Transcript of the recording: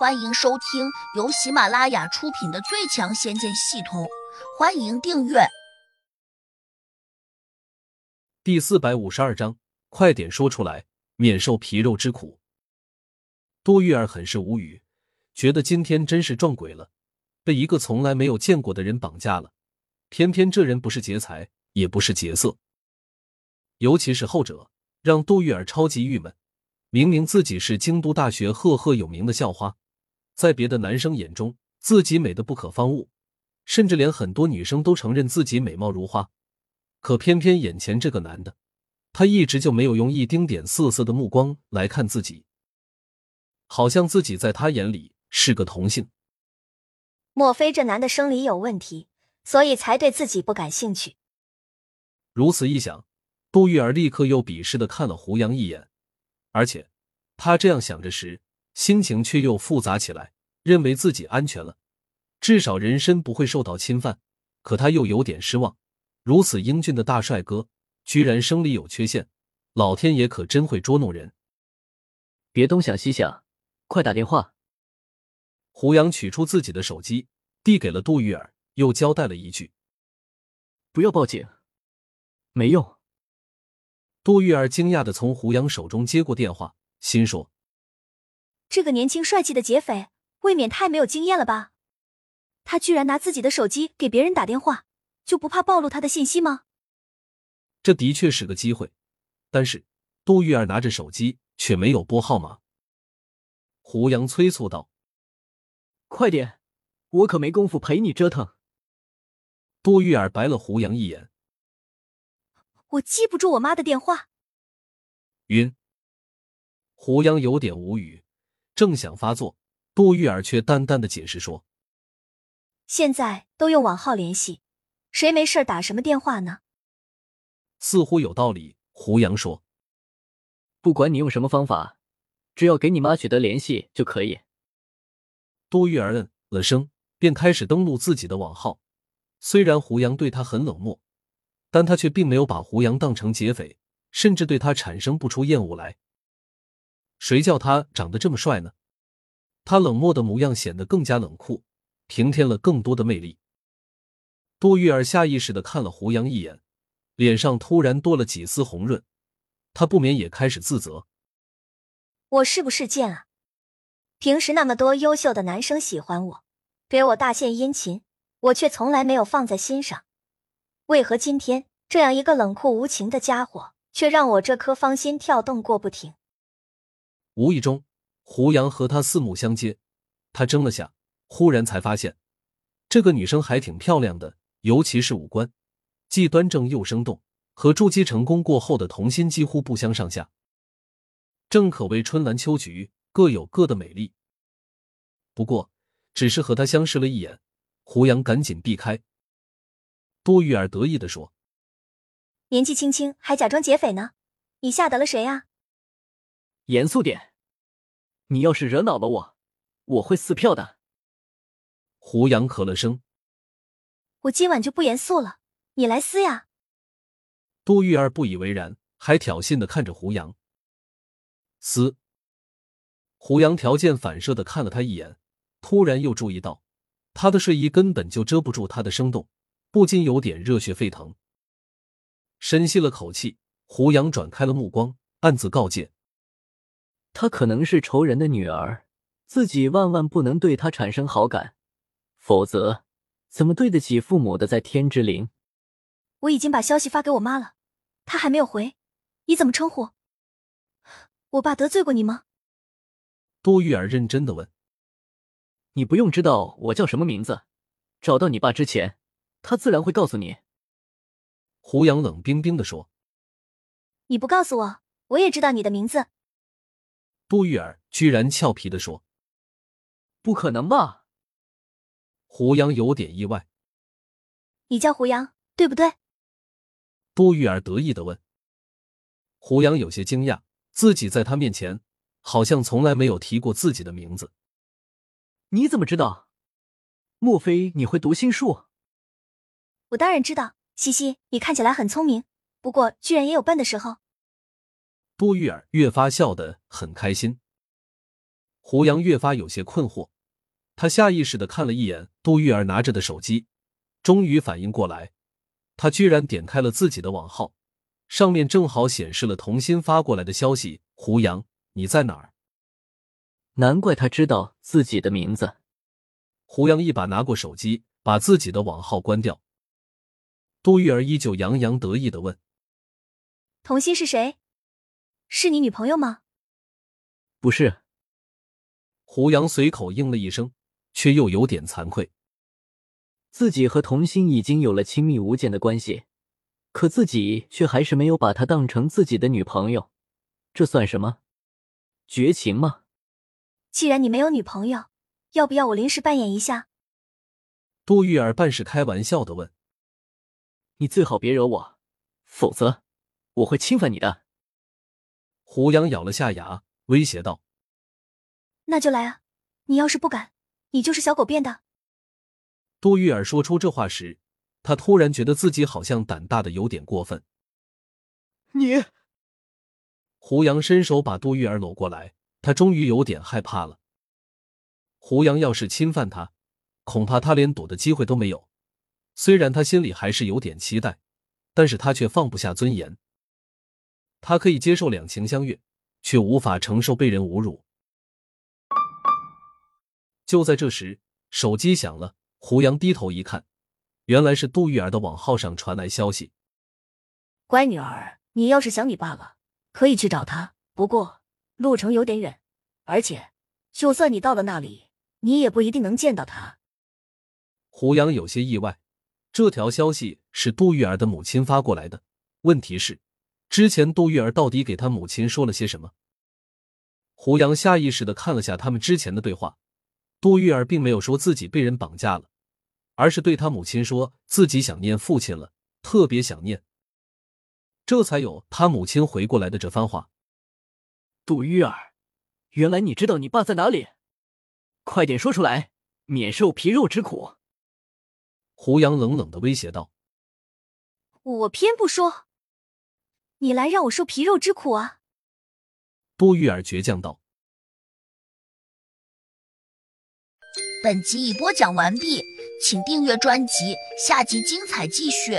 欢迎收听由喜马拉雅出品的《最强仙剑系统》，欢迎订阅。第四百五十二章，快点说出来，免受皮肉之苦。多玉儿很是无语，觉得今天真是撞鬼了，被一个从来没有见过的人绑架了。偏偏这人不是劫财，也不是劫色，尤其是后者，让杜玉儿超级郁闷。明明自己是京都大学赫赫有名的校花。在别的男生眼中，自己美的不可方物，甚至连很多女生都承认自己美貌如花。可偏偏眼前这个男的，他一直就没有用一丁点色色的目光来看自己，好像自己在他眼里是个同性。莫非这男的生理有问题，所以才对自己不感兴趣？如此一想，杜玉儿立刻又鄙视的看了胡杨一眼，而且他这样想着时。心情却又复杂起来，认为自己安全了，至少人身不会受到侵犯。可他又有点失望，如此英俊的大帅哥，居然生理有缺陷，老天爷可真会捉弄人。别东想西想，快打电话！胡杨取出自己的手机，递给了杜玉儿，又交代了一句：“不要报警，没用。”杜玉儿惊讶的从胡杨手中接过电话，心说。这个年轻帅气的劫匪未免太没有经验了吧？他居然拿自己的手机给别人打电话，就不怕暴露他的信息吗？这的确是个机会，但是杜玉儿拿着手机却没有拨号码。胡杨催促道：“快点，我可没工夫陪你折腾。”杜玉儿白了胡杨一眼：“我记不住我妈的电话。”晕。胡杨有点无语。正想发作，杜玉儿却淡淡的解释说：“现在都用网号联系，谁没事打什么电话呢？”似乎有道理。胡杨说：“不管你用什么方法，只要给你妈取得联系就可以。”杜玉儿嗯了声，便开始登录自己的网号。虽然胡杨对他很冷漠，但他却并没有把胡杨当成劫匪，甚至对他产生不出厌恶来。谁叫他长得这么帅呢？他冷漠的模样显得更加冷酷，平添了更多的魅力。杜玉儿下意识的看了胡杨一眼，脸上突然多了几丝红润，他不免也开始自责：我是不是贱啊？平时那么多优秀的男生喜欢我，给我大献殷勤，我却从来没有放在心上。为何今天这样一个冷酷无情的家伙，却让我这颗芳心跳动过不停？无意中，胡杨和他四目相接，他怔了下，忽然才发现，这个女生还挺漂亮的，尤其是五官，既端正又生动，和筑基成功过后的童心几乎不相上下。正可谓春兰秋菊，各有各的美丽。不过，只是和他相视了一眼，胡杨赶紧避开。杜玉儿得意的说：“年纪轻轻还假装劫匪呢，你吓得了谁啊？”严肃点！你要是惹恼了我，我会撕票的。胡杨咳了声：“我今晚就不严肃了，你来撕呀！”杜玉儿不以为然，还挑衅的看着胡杨。撕！胡杨条件反射的看了他一眼，突然又注意到他的睡衣根本就遮不住他的生动，不禁有点热血沸腾。深吸了口气，胡杨转开了目光，暗自告诫。她可能是仇人的女儿，自己万万不能对她产生好感，否则怎么对得起父母的在天之灵？我已经把消息发给我妈了，她还没有回。你怎么称呼？我爸得罪过你吗？多玉儿认真的问。你不用知道我叫什么名字，找到你爸之前，他自然会告诉你。胡杨冷冰冰的说。你不告诉我，我也知道你的名字。杜玉儿居然俏皮的说：“不可能吧？”胡杨有点意外。“你叫胡杨，对不对？”杜玉儿得意的问。胡杨有些惊讶，自己在他面前好像从来没有提过自己的名字。你怎么知道？莫非你会读心术？我当然知道，西西，你看起来很聪明，不过居然也有笨的时候。杜玉儿越发笑得很开心。胡杨越发有些困惑，他下意识的看了一眼杜玉儿拿着的手机，终于反应过来，他居然点开了自己的网号，上面正好显示了童心发过来的消息：“胡杨，你在哪儿？”难怪他知道自己的名字。胡杨一把拿过手机，把自己的网号关掉。杜玉儿依旧洋洋得意的问：“童心是谁？是你女朋友吗？”“不是。”胡杨随口应了一声，却又有点惭愧。自己和童心已经有了亲密无间的关系，可自己却还是没有把她当成自己的女朋友，这算什么？绝情吗？既然你没有女朋友，要不要我临时扮演一下？杜玉儿半是开玩笑的问：“你最好别惹我，否则我会侵犯你的。”胡杨咬了下牙，威胁道：“那就来啊！你要是不敢，你就是小狗变的。”杜玉儿说出这话时，他突然觉得自己好像胆大的有点过分。你，胡杨伸手把杜玉儿搂过来。他终于有点害怕了。胡杨要是侵犯他，恐怕他连躲的机会都没有。虽然他心里还是有点期待，但是他却放不下尊严。他可以接受两情相悦，却无法承受被人侮辱。就在这时，手机响了。胡杨低头一看，原来是杜玉儿的网号上传来消息：“乖女儿，你要是想你爸了，可以去找他。不过……”路程有点远，而且就算你到了那里，你也不一定能见到他。胡杨有些意外，这条消息是杜玉儿的母亲发过来的。问题是，之前杜玉儿到底给他母亲说了些什么？胡杨下意识的看了下他们之前的对话，杜玉儿并没有说自己被人绑架了，而是对他母亲说自己想念父亲了，特别想念，这才有他母亲回过来的这番话。杜玉儿，原来你知道你爸在哪里？快点说出来，免受皮肉之苦。胡杨冷冷的威胁道：“我偏不说，你来让我受皮肉之苦啊！”多玉儿倔强道。本集已播讲完毕，请订阅专辑，下集精彩继续。